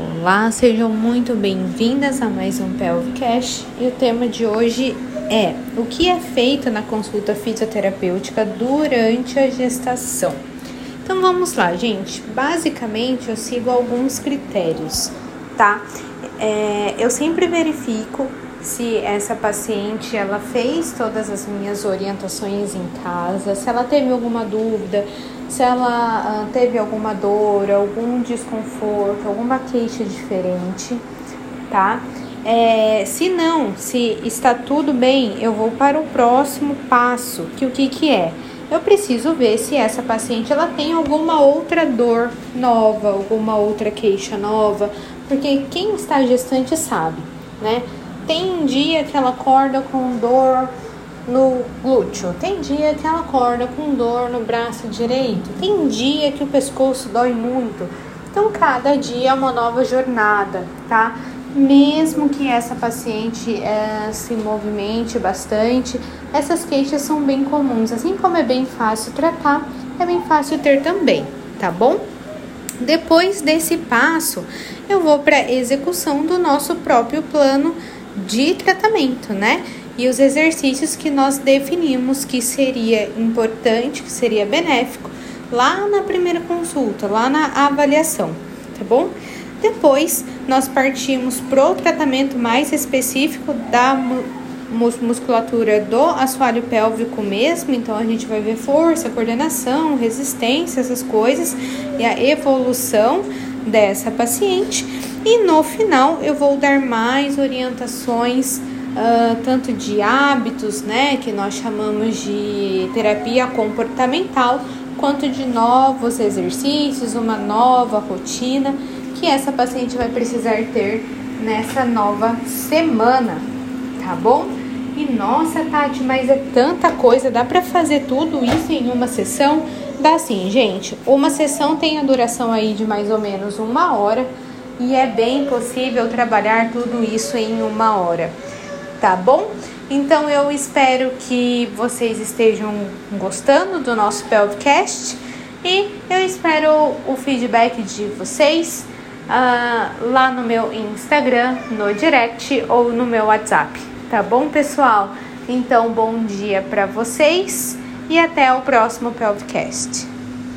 Olá, sejam muito bem-vindas a mais um Pelvicast e o tema de hoje é o que é feito na consulta fisioterapêutica durante a gestação. Então vamos lá, gente. Basicamente eu sigo alguns critérios, tá? É, eu sempre verifico se essa paciente ela fez todas as minhas orientações em casa, se ela teve alguma dúvida, se ela uh, teve alguma dor, algum desconforto, alguma queixa diferente, tá? É, se não, se está tudo bem, eu vou para o próximo passo, que o que, que é? Eu preciso ver se essa paciente ela tem alguma outra dor nova, alguma outra queixa nova, porque quem está gestante sabe, né? Tem um dia que ela acorda com dor no glúteo, tem dia que ela acorda com dor no braço direito, tem dia que o pescoço dói muito. Então, cada dia é uma nova jornada, tá? Mesmo que essa paciente é, se movimente bastante, essas queixas são bem comuns. Assim como é bem fácil tratar, é bem fácil ter também, tá bom? Depois desse passo, eu vou para execução do nosso próprio plano de tratamento, né? E os exercícios que nós definimos que seria importante, que seria benéfico lá na primeira consulta, lá na avaliação, tá bom? Depois nós partimos pro tratamento mais específico da musculatura do assoalho pélvico mesmo, então a gente vai ver força, coordenação, resistência, essas coisas e a evolução dessa paciente. E no final eu vou dar mais orientações, uh, tanto de hábitos, né, que nós chamamos de terapia comportamental, quanto de novos exercícios, uma nova rotina que essa paciente vai precisar ter nessa nova semana, tá bom? E nossa, Tati, mas é tanta coisa, dá para fazer tudo isso em uma sessão? Dá sim, gente. Uma sessão tem a duração aí de mais ou menos uma hora e é bem possível trabalhar tudo isso em uma hora, tá bom? Então eu espero que vocês estejam gostando do nosso podcast e eu espero o feedback de vocês uh, lá no meu Instagram, no direct ou no meu WhatsApp, tá bom, pessoal? Então, bom dia para vocês e até o próximo podcast.